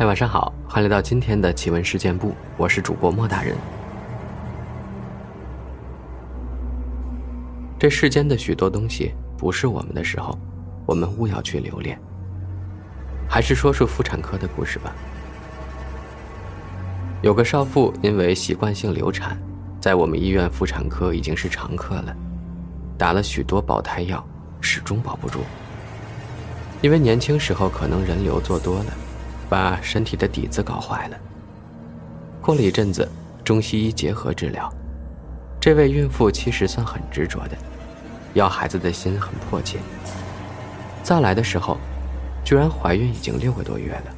嗨，晚上好，欢迎来到今天的奇闻事件部，我是主播莫大人。这世间的许多东西不是我们的时候，我们勿要去留恋。还是说说妇产科的故事吧。有个少妇因为习惯性流产，在我们医院妇产科已经是常客了，打了许多保胎药，始终保不住。因为年轻时候可能人流做多了。把身体的底子搞坏了。过了一阵子，中西医结合治疗，这位孕妇其实算很执着的，要孩子的心很迫切。再来的时候，居然怀孕已经六个多月了，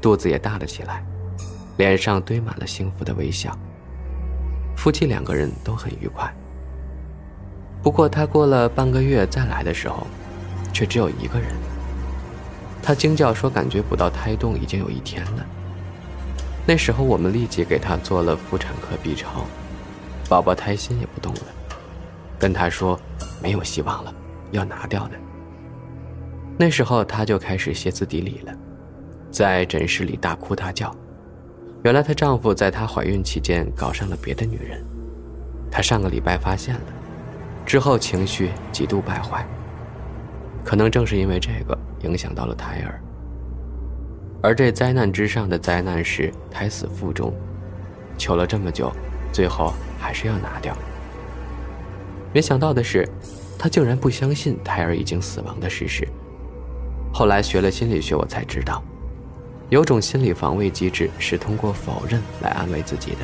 肚子也大了起来，脸上堆满了幸福的微笑。夫妻两个人都很愉快。不过，她过了半个月再来的时候，却只有一个人。他惊叫说：“感觉不到胎动已经有一天了。”那时候我们立即给他做了妇产科 B 超，宝宝胎心也不动了，跟他说没有希望了，要拿掉的。那时候他就开始歇斯底里了，在诊室里大哭大叫。原来她丈夫在她怀孕期间搞上了别的女人，她上个礼拜发现了，之后情绪极度败坏。可能正是因为这个。影响到了胎儿，而这灾难之上的灾难是胎死腹中，求了这么久，最后还是要拿掉。没想到的是，他竟然不相信胎儿已经死亡的事实。后来学了心理学，我才知道，有种心理防卫机制是通过否认来安慰自己的。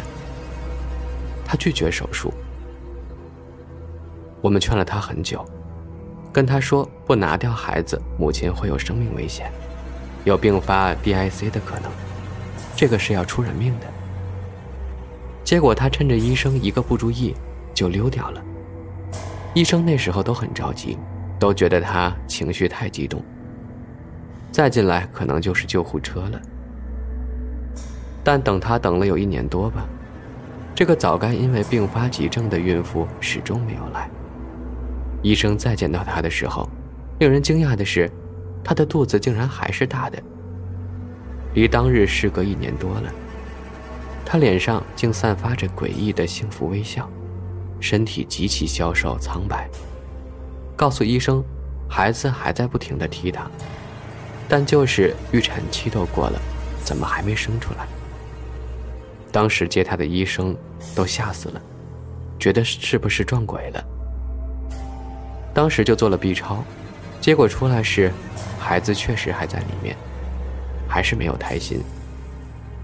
他拒绝手术，我们劝了他很久。跟他说不拿掉孩子，母亲会有生命危险，有并发 DIC 的可能，这个是要出人命的。结果他趁着医生一个不注意就溜掉了。医生那时候都很着急，都觉得他情绪太激动。再进来可能就是救护车了。但等他等了有一年多吧，这个早该因为并发急症的孕妇始终没有来。医生再见到她的时候，令人惊讶的是，她的肚子竟然还是大的。离当日事隔一年多了，她脸上竟散发着诡异的幸福微笑，身体极其消瘦苍白。告诉医生，孩子还在不停的踢他，但就是预产期都过了，怎么还没生出来？当时接她的医生都吓死了，觉得是不是撞鬼了？当时就做了 B 超，结果出来是，孩子确实还在里面，还是没有胎心。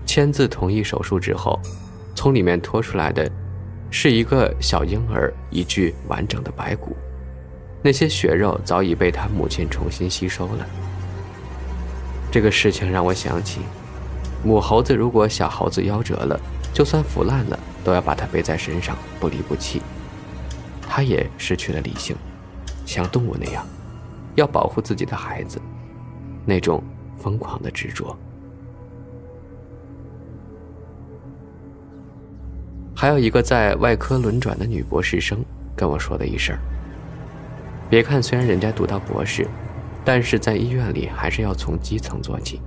签字同意手术之后，从里面拖出来的，是一个小婴儿一具完整的白骨，那些血肉早已被他母亲重新吸收了。这个事情让我想起，母猴子如果小猴子夭折了，就算腐烂了，都要把它背在身上不离不弃。它也失去了理性。像动物那样，要保护自己的孩子，那种疯狂的执着。还有一个在外科轮转的女博士生跟我说的一事。别看虽然人家读到博士，但是在医院里还是要从基层做起，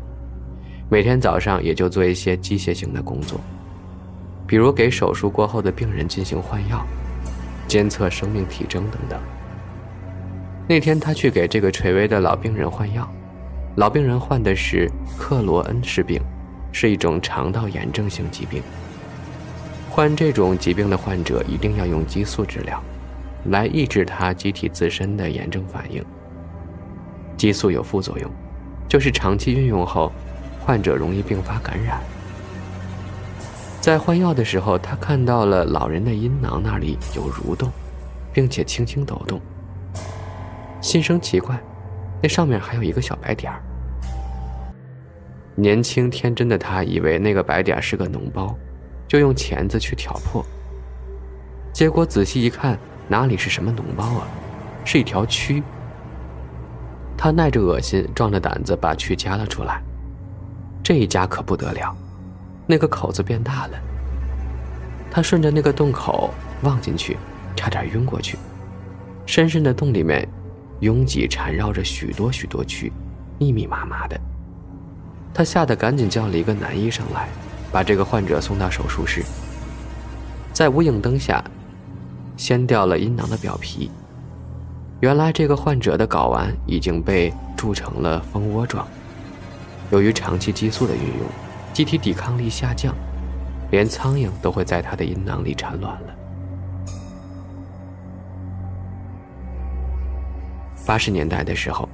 每天早上也就做一些机械性的工作，比如给手术过后的病人进行换药、监测生命体征等等。那天他去给这个垂危的老病人换药，老病人患的是克罗恩氏病，是一种肠道炎症性疾病。患这种疾病的患者一定要用激素治疗，来抑制他机体自身的炎症反应。激素有副作用，就是长期运用后，患者容易并发感染。在换药的时候，他看到了老人的阴囊那里有蠕动，并且轻轻抖动。心生奇怪，那上面还有一个小白点儿。年轻天真的他以为那个白点是个脓包，就用钳子去挑破。结果仔细一看，哪里是什么脓包啊，是一条蛆。他耐着恶心，壮着胆子把蛆夹了出来。这一夹可不得了，那个口子变大了。他顺着那个洞口望进去，差点晕过去。深深的洞里面。拥挤缠绕着许多许多蛆，密密麻麻的。他吓得赶紧叫了一个男医生来，把这个患者送到手术室。在无影灯下，掀掉了阴囊的表皮。原来这个患者的睾丸已经被铸成了蜂窝状。由于长期激素的运用，机体抵抗力下降，连苍蝇都会在他的阴囊里产卵了。八十年代的时候，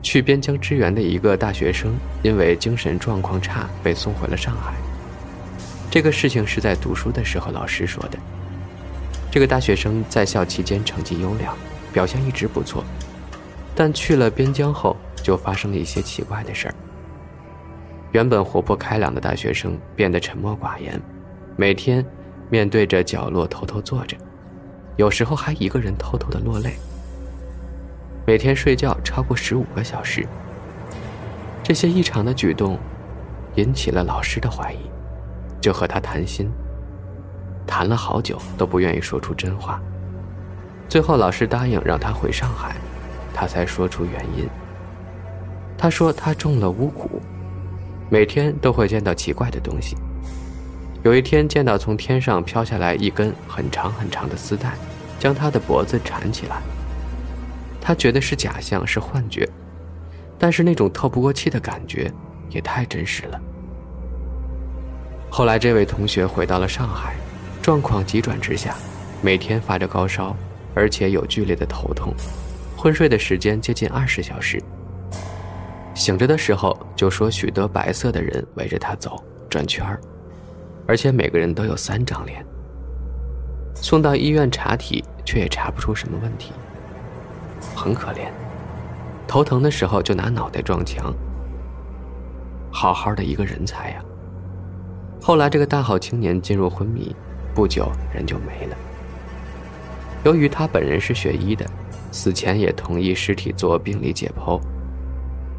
去边疆支援的一个大学生因为精神状况差被送回了上海。这个事情是在读书的时候老师说的。这个大学生在校期间成绩优良。表现一直不错，但去了边疆后就发生了一些奇怪的事儿。原本活泼开朗的大学生变得沉默寡言，每天面对着角落偷偷坐着，有时候还一个人偷偷的落泪。每天睡觉超过十五个小时。这些异常的举动引起了老师的怀疑，就和他谈心，谈了好久都不愿意说出真话。最后，老师答应让他回上海，他才说出原因。他说他中了巫蛊，每天都会见到奇怪的东西。有一天见到从天上飘下来一根很长很长的丝带，将他的脖子缠起来。他觉得是假象，是幻觉，但是那种透不过气的感觉也太真实了。后来，这位同学回到了上海，状况急转直下，每天发着高烧。而且有剧烈的头痛，昏睡的时间接近二十小时。醒着的时候就说许多白色的人围着他走转圈儿，而且每个人都有三张脸。送到医院查体，却也查不出什么问题。很可怜，头疼的时候就拿脑袋撞墙。好好的一个人才呀！后来这个大好青年进入昏迷，不久人就没了。由于他本人是学医的，死前也同意尸体做病理解剖，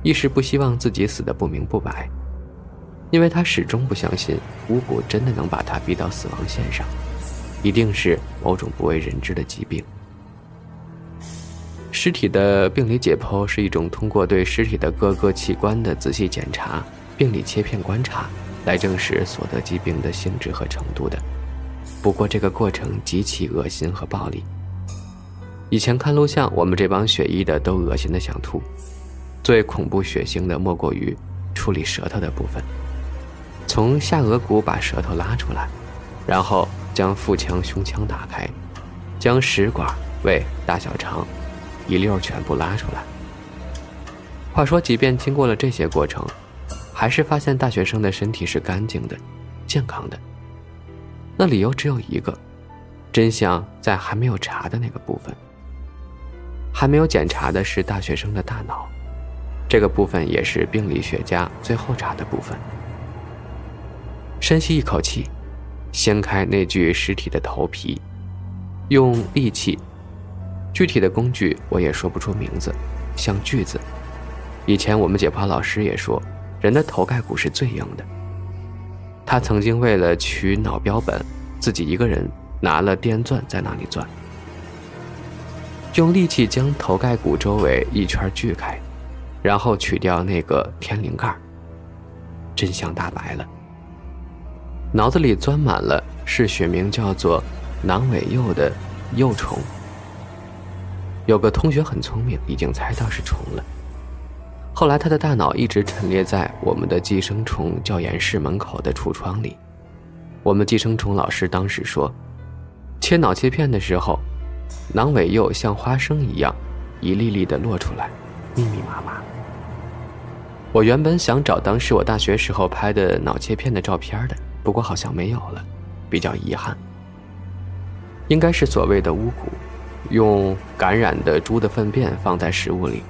一时不希望自己死得不明不白，因为他始终不相信巫蛊真的能把他逼到死亡线上，一定是某种不为人知的疾病。尸体的病理解剖是一种通过对尸体的各个器官的仔细检查、病理切片观察来证实所得疾病的性质和程度的。不过这个过程极其恶心和暴力。以前看录像，我们这帮学医的都恶心的想吐。最恐怖血腥的莫过于处理舌头的部分，从下颌骨把舌头拉出来，然后将腹腔、胸腔打开，将食管、胃、大小肠一溜全部拉出来。话说，即便经过了这些过程，还是发现大学生的身体是干净的、健康的。那理由只有一个，真相在还没有查的那个部分。还没有检查的是大学生的大脑，这个部分也是病理学家最后查的部分。深吸一口气，掀开那具尸体的头皮，用利器，具体的工具我也说不出名字，像锯子。以前我们解剖老师也说，人的头盖骨是最硬的。他曾经为了取脑标本，自己一个人拿了电钻在那里钻，用利器将头盖骨周围一圈锯开，然后取掉那个天灵盖。真相大白了，脑子里钻满了是学名叫做囊尾蛹的幼虫。有个同学很聪明，已经猜到是虫了。后来，他的大脑一直陈列在我们的寄生虫教研室门口的橱窗里。我们寄生虫老师当时说，切脑切片的时候，囊尾又像花生一样，一粒粒的落出来，密密麻麻。我原本想找当时我大学时候拍的脑切片的照片的，不过好像没有了，比较遗憾。应该是所谓的巫蛊，用感染的猪的粪便放在食物里。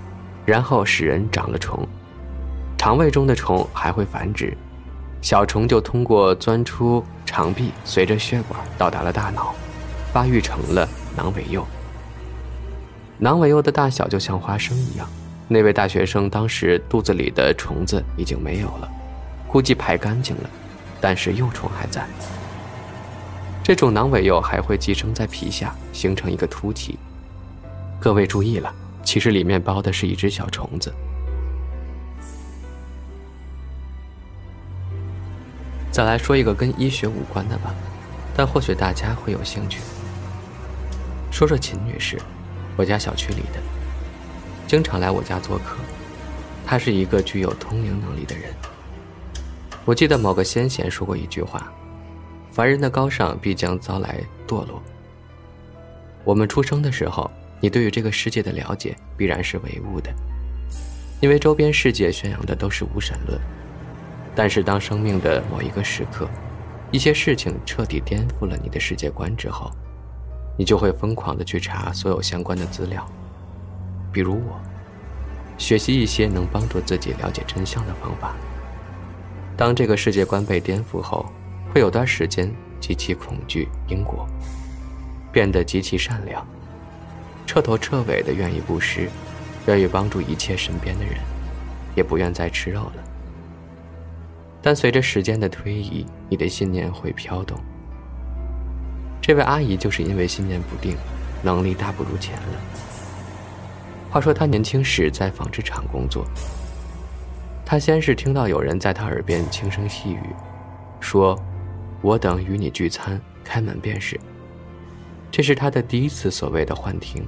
然后使人长了虫，肠胃中的虫还会繁殖，小虫就通过钻出肠壁，随着血管到达了大脑，发育成了囊尾蛹。囊尾蛹的大小就像花生一样。那位大学生当时肚子里的虫子已经没有了，估计排干净了，但是幼虫还在。这种囊尾蚴还会寄生在皮下，形成一个凸起。各位注意了。其实里面包的是一只小虫子。再来说一个跟医学无关的吧，但或许大家会有兴趣。说说秦女士，我家小区里的，经常来我家做客。她是一个具有通灵能力的人。我记得某个先贤说过一句话：“凡人的高尚必将遭来堕落。”我们出生的时候，你对于这个世界的了解必然是唯物的，因为周边世界宣扬的都是无神论。但是，当生命的某一个时刻，一些事情彻底颠覆了你的世界观之后，你就会疯狂的去查所有相关的资料，比如我，学习一些能帮助自己了解真相的方法。当这个世界观被颠覆后，会有段时间极其恐惧因果，变得极其善良，彻头彻尾的愿意布施，愿意帮助一切身边的人，也不愿再吃肉了。但随着时间的推移，你的信念会飘动。这位阿姨就是因为信念不定，能力大不如前了。话说她年轻时在纺织厂工作，她先是听到有人在她耳边轻声细语，说：“我等与你聚餐，开门便是。”这是他的第一次所谓的幻听。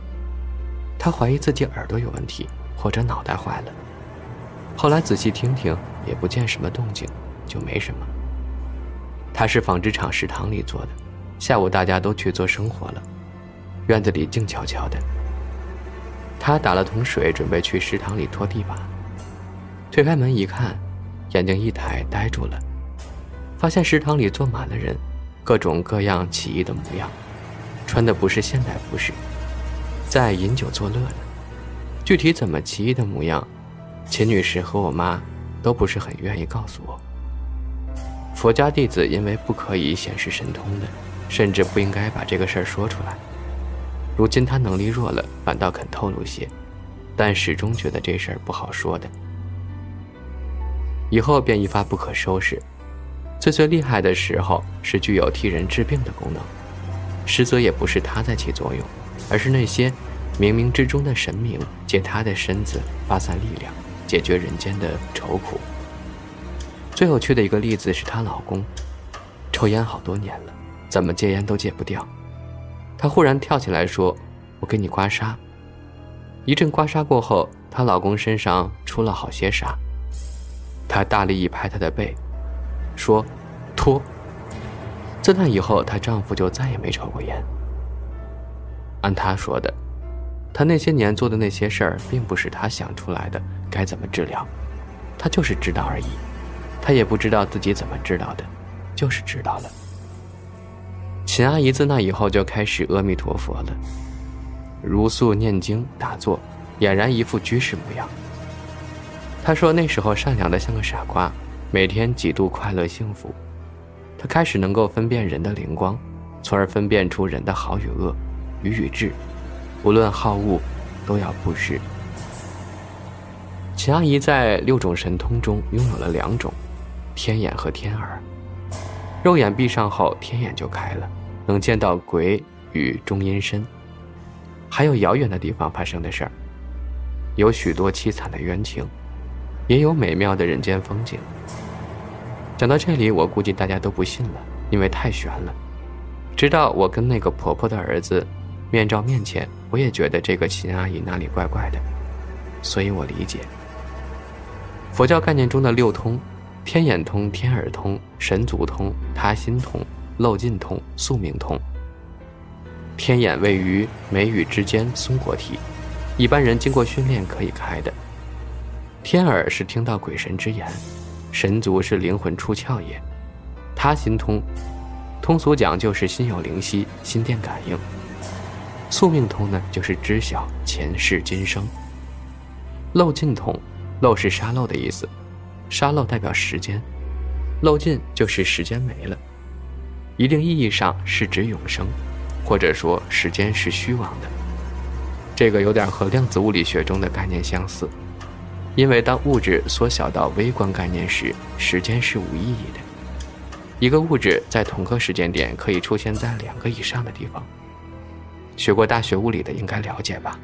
他怀疑自己耳朵有问题，或者脑袋坏了。后来仔细听听，也不见什么动静。就没什么。他是纺织厂食堂里做的，下午大家都去做生活了，院子里静悄悄的。他打了桶水，准备去食堂里拖地板。推开门一看，眼睛一抬，呆住了，发现食堂里坐满了人，各种各样奇异的模样，穿的不是现代服饰，在饮酒作乐呢。具体怎么奇异的模样，秦女士和我妈都不是很愿意告诉我。佛家弟子因为不可以显示神通的，甚至不应该把这个事儿说出来。如今他能力弱了，反倒肯透露些，但始终觉得这事儿不好说的。以后便一发不可收拾。最最厉害的时候是具有替人治病的功能，实则也不是他在起作用，而是那些冥冥之中的神明借他的身子发散力量，解决人间的愁苦。最有趣的一个例子是她老公，抽烟好多年了，怎么戒烟都戒不掉。她忽然跳起来说：“我给你刮痧。”一阵刮痧过后，她老公身上出了好些痧。她大力一拍他的背，说：“脱。”自那以后，她丈夫就再也没抽过烟。按她说的，她那些年做的那些事儿，并不是她想出来的，该怎么治疗，她就是知道而已。她也不知道自己怎么知道的，就是知道了。秦阿姨自那以后就开始阿弥陀佛了，如素念经打坐，俨然一副居士模样。她说那时候善良的像个傻瓜，每天几度快乐幸福。他开始能够分辨人的灵光，从而分辨出人的好与恶、愚与智，无论好恶，都要布施。秦阿姨在六种神通中拥有了两种。天眼和天耳，肉眼闭上后，天眼就开了，能见到鬼与中阴身，还有遥远的地方发生的事儿，有许多凄惨的冤情，也有美妙的人间风景。讲到这里，我估计大家都不信了，因为太悬了。直到我跟那个婆婆的儿子面罩面前，我也觉得这个秦阿姨哪里怪怪的，所以我理解佛教概念中的六通。天眼通、天耳通、神足通、他心通、漏尽通、宿命通。天眼位于眉宇之间松果体，一般人经过训练可以开的。天耳是听到鬼神之言，神足是灵魂出窍也。他心通，通俗讲就是心有灵犀、心电感应。宿命通呢，就是知晓前世今生。漏尽通，漏是沙漏的意思。沙漏代表时间，漏尽就是时间没了，一定意义上是指永生，或者说时间是虚妄的。这个有点和量子物理学中的概念相似，因为当物质缩小到微观概念时，时间是无意义的。一个物质在同个时间点可以出现在两个以上的地方。学过大学物理的应该了解吧。